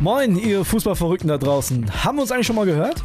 Moin, ihr Fußballverrückten da draußen. Haben wir uns eigentlich schon mal gehört?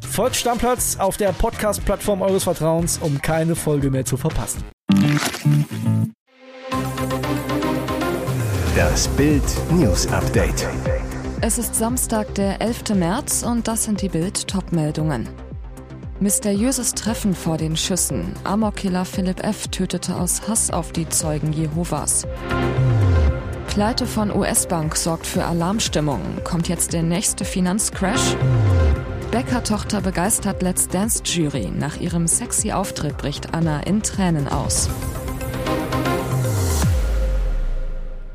Folgt Stammplatz auf der Podcast-Plattform eures Vertrauens, um keine Folge mehr zu verpassen. Das Bild News Update. Es ist Samstag, der 11. März und das sind die Bild Topmeldungen. Mysteriöses Treffen vor den Schüssen. Amokkiller Philipp F. tötete aus Hass auf die Zeugen Jehovas. Pleite von US-Bank sorgt für Alarmstimmung. Kommt jetzt der nächste Finanzcrash? Bäcker-Tochter begeistert Let's Dance-Jury. Nach ihrem sexy Auftritt bricht Anna in Tränen aus.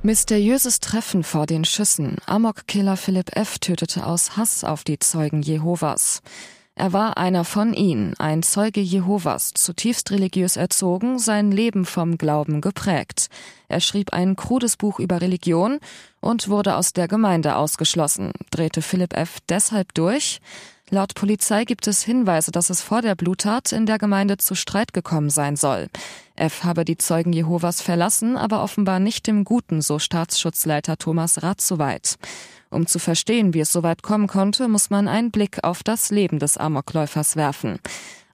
Mysteriöses Treffen vor den Schüssen. Amok-Killer Philipp F. tötete aus Hass auf die Zeugen Jehovas. Er war einer von ihnen, ein Zeuge Jehovas, zutiefst religiös erzogen, sein Leben vom Glauben geprägt. Er schrieb ein krudes Buch über Religion und wurde aus der Gemeinde ausgeschlossen. Drehte Philipp F. deshalb durch? Laut Polizei gibt es Hinweise, dass es vor der Bluttat in der Gemeinde zu Streit gekommen sein soll. F habe die Zeugen Jehovas verlassen, aber offenbar nicht im Guten, so Staatsschutzleiter Thomas Rath soweit. Um zu verstehen, wie es so weit kommen konnte, muss man einen Blick auf das Leben des Amokläufers werfen.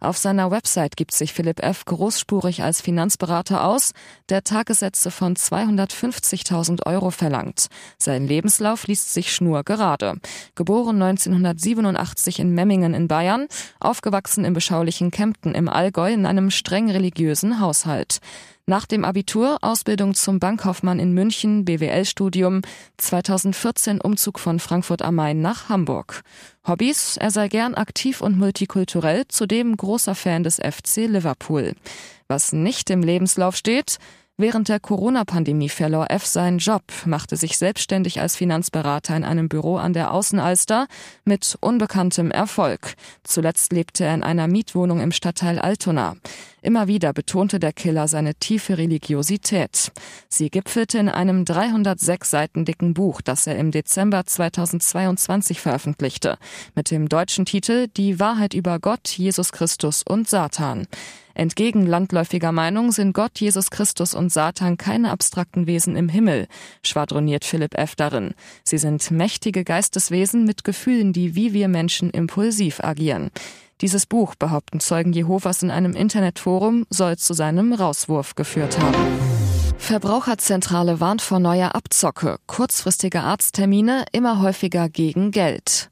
Auf seiner Website gibt sich Philipp F. großspurig als Finanzberater aus, der Tagessätze von 250.000 Euro verlangt. Sein Lebenslauf liest sich schnurgerade. Geboren 1987 in Memmingen in Bayern, aufgewachsen im beschaulichen Kempten im Allgäu in einem streng religiösen Haushalt. Nach dem Abitur Ausbildung zum Bankkaufmann in München, BWL-Studium, 2014 Umzug von Frankfurt am Main nach Hamburg. Hobbys, er sei gern aktiv und multikulturell, zudem großer Fan des FC Liverpool. Was nicht im Lebenslauf steht, Während der Corona-Pandemie verlor F seinen Job, machte sich selbstständig als Finanzberater in einem Büro an der Außenalster mit unbekanntem Erfolg. Zuletzt lebte er in einer Mietwohnung im Stadtteil Altona. Immer wieder betonte der Killer seine tiefe Religiosität. Sie gipfelte in einem 306 Seiten dicken Buch, das er im Dezember 2022 veröffentlichte, mit dem deutschen Titel Die Wahrheit über Gott, Jesus Christus und Satan. Entgegen landläufiger Meinung sind Gott, Jesus Christus und Satan keine abstrakten Wesen im Himmel, schwadroniert Philipp F. darin. Sie sind mächtige Geisteswesen mit Gefühlen, die wie wir Menschen impulsiv agieren. Dieses Buch, behaupten Zeugen Jehovas in einem Internetforum, soll zu seinem Rauswurf geführt haben. Verbraucherzentrale warnt vor neuer Abzocke, kurzfristige Arzttermine immer häufiger gegen Geld.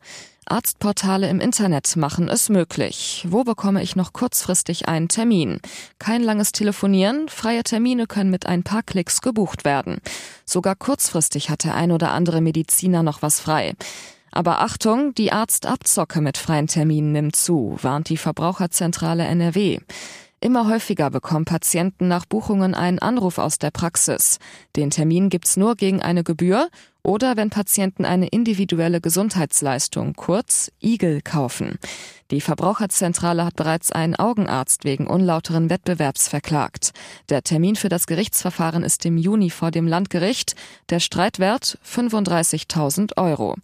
Arztportale im Internet machen es möglich. Wo bekomme ich noch kurzfristig einen Termin? Kein langes Telefonieren, freie Termine können mit ein paar Klicks gebucht werden. Sogar kurzfristig hat der ein oder andere Mediziner noch was frei. Aber Achtung, die Arztabzocke mit freien Terminen nimmt zu, warnt die Verbraucherzentrale NRW. Immer häufiger bekommen Patienten nach Buchungen einen Anruf aus der Praxis. Den Termin gibt's nur gegen eine Gebühr oder wenn Patienten eine individuelle Gesundheitsleistung, kurz IGEL, kaufen. Die Verbraucherzentrale hat bereits einen Augenarzt wegen unlauteren Wettbewerbs verklagt. Der Termin für das Gerichtsverfahren ist im Juni vor dem Landgericht. Der Streitwert 35.000 Euro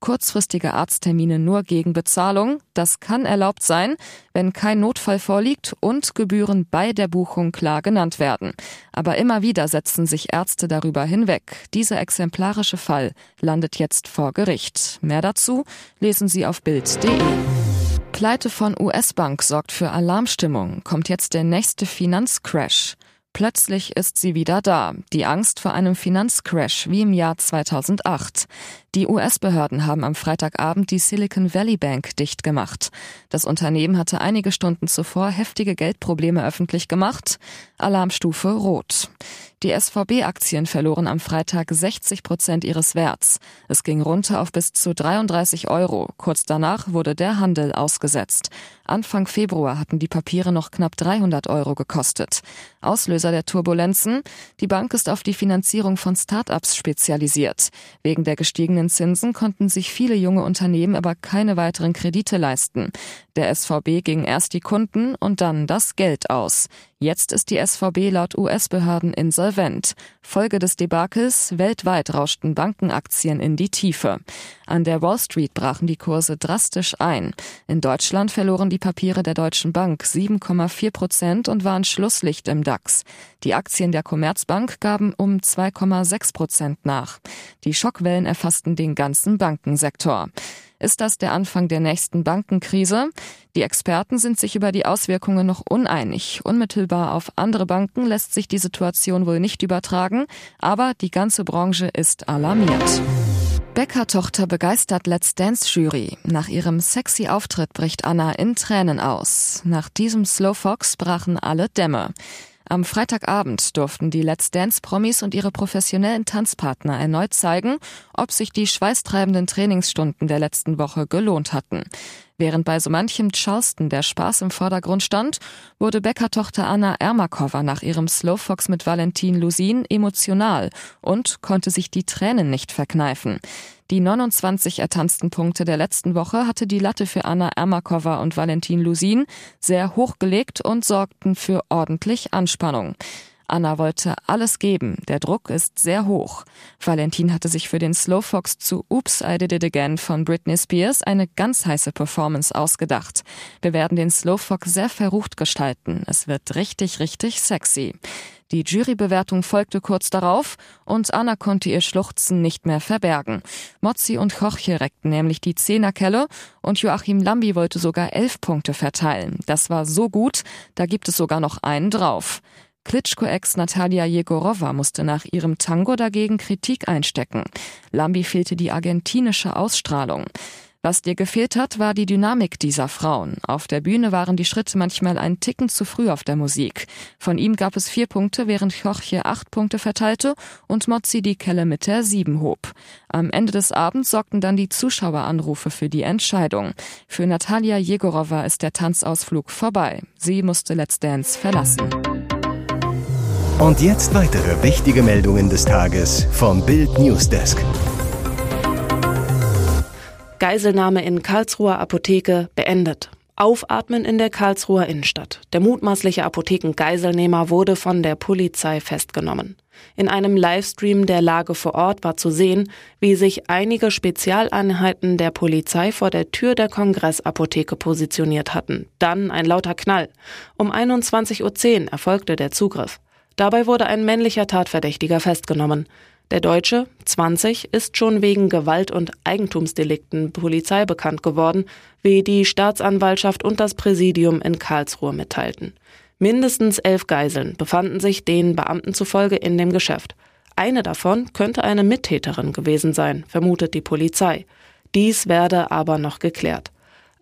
kurzfristige Arzttermine nur gegen Bezahlung. Das kann erlaubt sein, wenn kein Notfall vorliegt und Gebühren bei der Buchung klar genannt werden. Aber immer wieder setzen sich Ärzte darüber hinweg. Dieser exemplarische Fall landet jetzt vor Gericht. Mehr dazu lesen Sie auf Bild.de. Pleite von US-Bank sorgt für Alarmstimmung. Kommt jetzt der nächste Finanzcrash. Plötzlich ist sie wieder da, die Angst vor einem Finanzcrash wie im Jahr 2008. Die US-Behörden haben am Freitagabend die Silicon Valley Bank dicht gemacht. Das Unternehmen hatte einige Stunden zuvor heftige Geldprobleme öffentlich gemacht. Alarmstufe Rot. Die SVB-Aktien verloren am Freitag 60 Prozent ihres Werts. Es ging runter auf bis zu 33 Euro. Kurz danach wurde der Handel ausgesetzt. Anfang Februar hatten die Papiere noch knapp 300 Euro gekostet. Auslöser der Turbulenzen? Die Bank ist auf die Finanzierung von Start-ups spezialisiert. Wegen der gestiegenen gestiegenen Zinsen konnten sich viele junge Unternehmen aber keine weiteren Kredite leisten. Der SVB ging erst die Kunden und dann das Geld aus. Jetzt ist die SVB laut US-Behörden insolvent. Folge des Debakels, weltweit rauschten Bankenaktien in die Tiefe. An der Wall Street brachen die Kurse drastisch ein. In Deutschland verloren die Papiere der Deutschen Bank 7,4 Prozent und waren Schlusslicht im DAX. Die Aktien der Commerzbank gaben um 2,6 Prozent nach. Die Schockwellen erfassten den ganzen Bankensektor. Ist das der Anfang der nächsten Bankenkrise? Die Experten sind sich über die Auswirkungen noch uneinig. Unmittelbar auf andere Banken lässt sich die Situation wohl nicht übertragen, aber die ganze Branche ist alarmiert. Bäcker-Tochter begeistert Let's Dance-Jury. Nach ihrem sexy Auftritt bricht Anna in Tränen aus. Nach diesem Slow Fox brachen alle Dämme. Am Freitagabend durften die Let's Dance-Promis und ihre professionellen Tanzpartner erneut zeigen, ob sich die schweißtreibenden Trainingsstunden der letzten Woche gelohnt hatten. Während bei so manchem Charleston der Spaß im Vordergrund stand, wurde Bäcker-Tochter Anna Ermakova nach ihrem Slowfox mit Valentin Lusin emotional und konnte sich die Tränen nicht verkneifen. Die 29 ertanzten Punkte der letzten Woche hatte die Latte für Anna Ermakova und Valentin Lusin sehr hochgelegt und sorgten für ordentlich Anspannung. Anna wollte alles geben. Der Druck ist sehr hoch. Valentin hatte sich für den Slowfox zu Oops, I Did It Again von Britney Spears eine ganz heiße Performance ausgedacht. Wir werden den Slowfox sehr verrucht gestalten. Es wird richtig, richtig sexy. Die Jurybewertung folgte kurz darauf und Anna konnte ihr Schluchzen nicht mehr verbergen. Mozzi und Jorge reckten nämlich die Zehnerkelle und Joachim Lambi wollte sogar elf Punkte verteilen. Das war so gut, da gibt es sogar noch einen drauf. Klitschko-Ex Natalia Jegorova musste nach ihrem Tango dagegen Kritik einstecken. Lambi fehlte die argentinische Ausstrahlung. Was dir gefehlt hat, war die Dynamik dieser Frauen. Auf der Bühne waren die Schritte manchmal ein Ticken zu früh auf der Musik. Von ihm gab es vier Punkte, während Jorge acht Punkte verteilte und Mozzi die Kelle mit der sieben hob. Am Ende des Abends sorgten dann die Zuschaueranrufe für die Entscheidung. Für Natalia Jegorova ist der Tanzausflug vorbei. Sie musste Let's Dance verlassen. Und jetzt weitere wichtige Meldungen des Tages vom Bild Newsdesk. Geiselnahme in Karlsruher Apotheke beendet. Aufatmen in der Karlsruher Innenstadt. Der mutmaßliche Apothekengeiselnehmer wurde von der Polizei festgenommen. In einem Livestream der Lage vor Ort war zu sehen, wie sich einige Spezialeinheiten der Polizei vor der Tür der Kongressapotheke positioniert hatten. Dann ein lauter Knall. Um 21.10 Uhr erfolgte der Zugriff. Dabei wurde ein männlicher Tatverdächtiger festgenommen. Der Deutsche, 20, ist schon wegen Gewalt- und Eigentumsdelikten Polizei bekannt geworden, wie die Staatsanwaltschaft und das Präsidium in Karlsruhe mitteilten. Mindestens elf Geiseln befanden sich den Beamten zufolge in dem Geschäft. Eine davon könnte eine Mittäterin gewesen sein, vermutet die Polizei. Dies werde aber noch geklärt.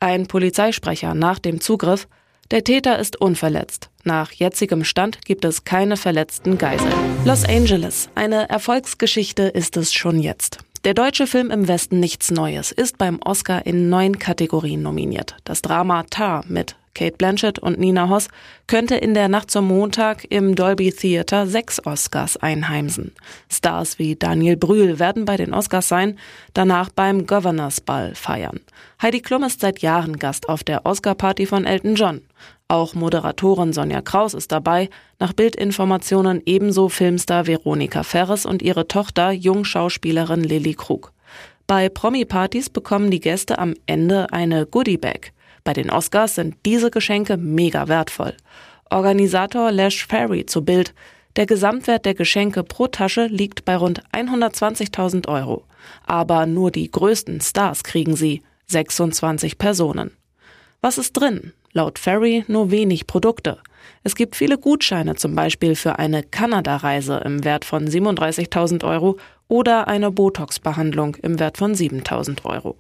Ein Polizeisprecher nach dem Zugriff der Täter ist unverletzt. Nach jetzigem Stand gibt es keine verletzten Geiseln. Los Angeles. Eine Erfolgsgeschichte ist es schon jetzt. Der deutsche Film im Westen Nichts Neues ist beim Oscar in neun Kategorien nominiert. Das Drama Tar mit Kate Blanchett und Nina Hoss könnte in der Nacht zum Montag im Dolby Theater sechs Oscars einheimsen. Stars wie Daniel Brühl werden bei den Oscars sein, danach beim Governors Ball feiern. Heidi Klum ist seit Jahren Gast auf der Oscar-Party von Elton John. Auch Moderatorin Sonja Kraus ist dabei, nach Bildinformationen ebenso Filmstar Veronika Ferres und ihre Tochter Jungschauspielerin Lilly Krug. Bei Promi-Partys bekommen die Gäste am Ende eine Goodie-Bag. Bei den Oscars sind diese Geschenke mega wertvoll. Organisator Lash Ferry zu Bild. Der Gesamtwert der Geschenke pro Tasche liegt bei rund 120.000 Euro. Aber nur die größten Stars kriegen sie. 26 Personen. Was ist drin? Laut Ferry nur wenig Produkte. Es gibt viele Gutscheine, zum Beispiel für eine Kanada-Reise im Wert von 37.000 Euro oder eine Botox-Behandlung im Wert von 7.000 Euro.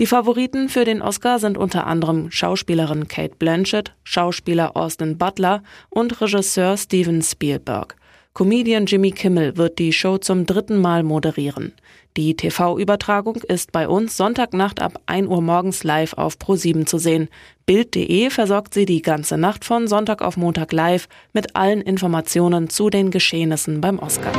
Die Favoriten für den Oscar sind unter anderem Schauspielerin Kate Blanchett, Schauspieler Austin Butler und Regisseur Steven Spielberg. Comedian Jimmy Kimmel wird die Show zum dritten Mal moderieren. Die TV-Übertragung ist bei uns Sonntagnacht ab 1 Uhr morgens live auf Pro7 zu sehen. Bild.de versorgt sie die ganze Nacht von Sonntag auf Montag live mit allen Informationen zu den Geschehnissen beim Oscar.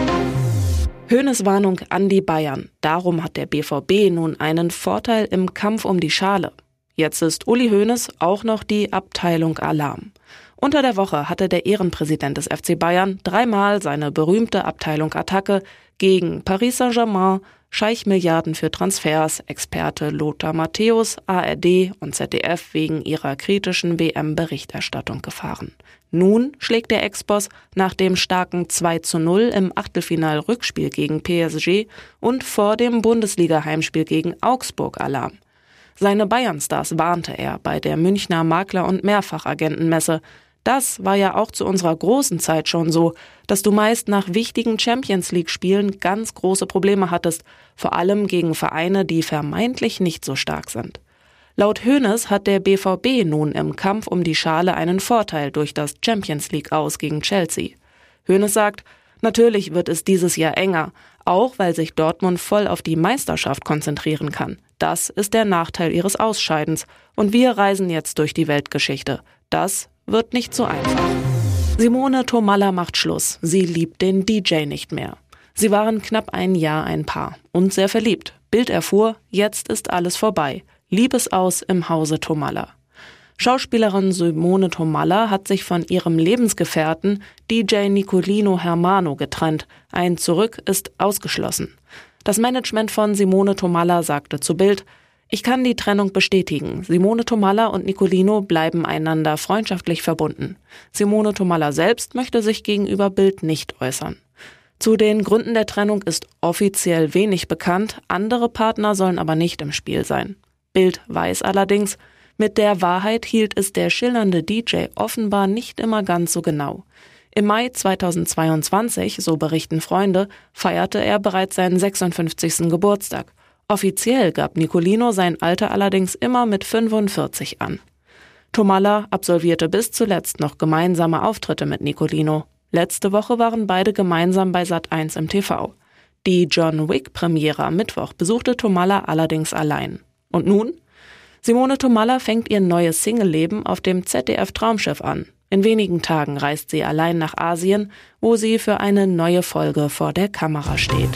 Höhnes Warnung an die Bayern. Darum hat der BVB nun einen Vorteil im Kampf um die Schale. Jetzt ist Uli Hoeneß auch noch die Abteilung Alarm. Unter der Woche hatte der Ehrenpräsident des FC Bayern dreimal seine berühmte Abteilung Attacke gegen Paris Saint-Germain, Scheichmilliarden für Transfers, Experte Lothar Matthäus, ARD und ZDF wegen ihrer kritischen WM-Berichterstattung gefahren. Nun schlägt der Ex-Boss nach dem starken 2 zu 0 im Achtelfinal-Rückspiel gegen PSG und vor dem Bundesliga-Heimspiel gegen Augsburg Alarm. Seine Bayern-Stars warnte er bei der Münchner Makler- und Mehrfachagentenmesse. Das war ja auch zu unserer großen Zeit schon so, dass du meist nach wichtigen Champions League-Spielen ganz große Probleme hattest, vor allem gegen Vereine, die vermeintlich nicht so stark sind. Laut Hoeneß hat der BVB nun im Kampf um die Schale einen Vorteil durch das Champions League aus gegen Chelsea. Hoeneß sagt, natürlich wird es dieses Jahr enger, auch weil sich Dortmund voll auf die Meisterschaft konzentrieren kann. Das ist der Nachteil ihres Ausscheidens und wir reisen jetzt durch die Weltgeschichte. Das wird nicht so einfach. Simone Tomalla macht Schluss. Sie liebt den DJ nicht mehr. Sie waren knapp ein Jahr ein Paar und sehr verliebt. Bild erfuhr, jetzt ist alles vorbei. Liebesaus im Hause Tomalla. Schauspielerin Simone Tomalla hat sich von ihrem Lebensgefährten DJ Nicolino Hermano getrennt. Ein Zurück ist ausgeschlossen. Das Management von Simone Tomalla sagte zu Bild, ich kann die Trennung bestätigen. Simone Tomalla und Nicolino bleiben einander freundschaftlich verbunden. Simone Tomalla selbst möchte sich gegenüber Bild nicht äußern. Zu den Gründen der Trennung ist offiziell wenig bekannt, andere Partner sollen aber nicht im Spiel sein. Bild weiß allerdings, mit der Wahrheit hielt es der schillernde DJ offenbar nicht immer ganz so genau. Im Mai 2022, so berichten Freunde, feierte er bereits seinen 56. Geburtstag. Offiziell gab Nicolino sein Alter allerdings immer mit 45 an. Tomalla absolvierte bis zuletzt noch gemeinsame Auftritte mit Nicolino. Letzte Woche waren beide gemeinsam bei Sat1 im TV. Die John Wick Premiere am Mittwoch besuchte Tomalla allerdings allein. Und nun? Simone Tomalla fängt ihr neues Single-Leben auf dem ZDF Traumschiff an. In wenigen Tagen reist sie allein nach Asien, wo sie für eine neue Folge vor der Kamera steht.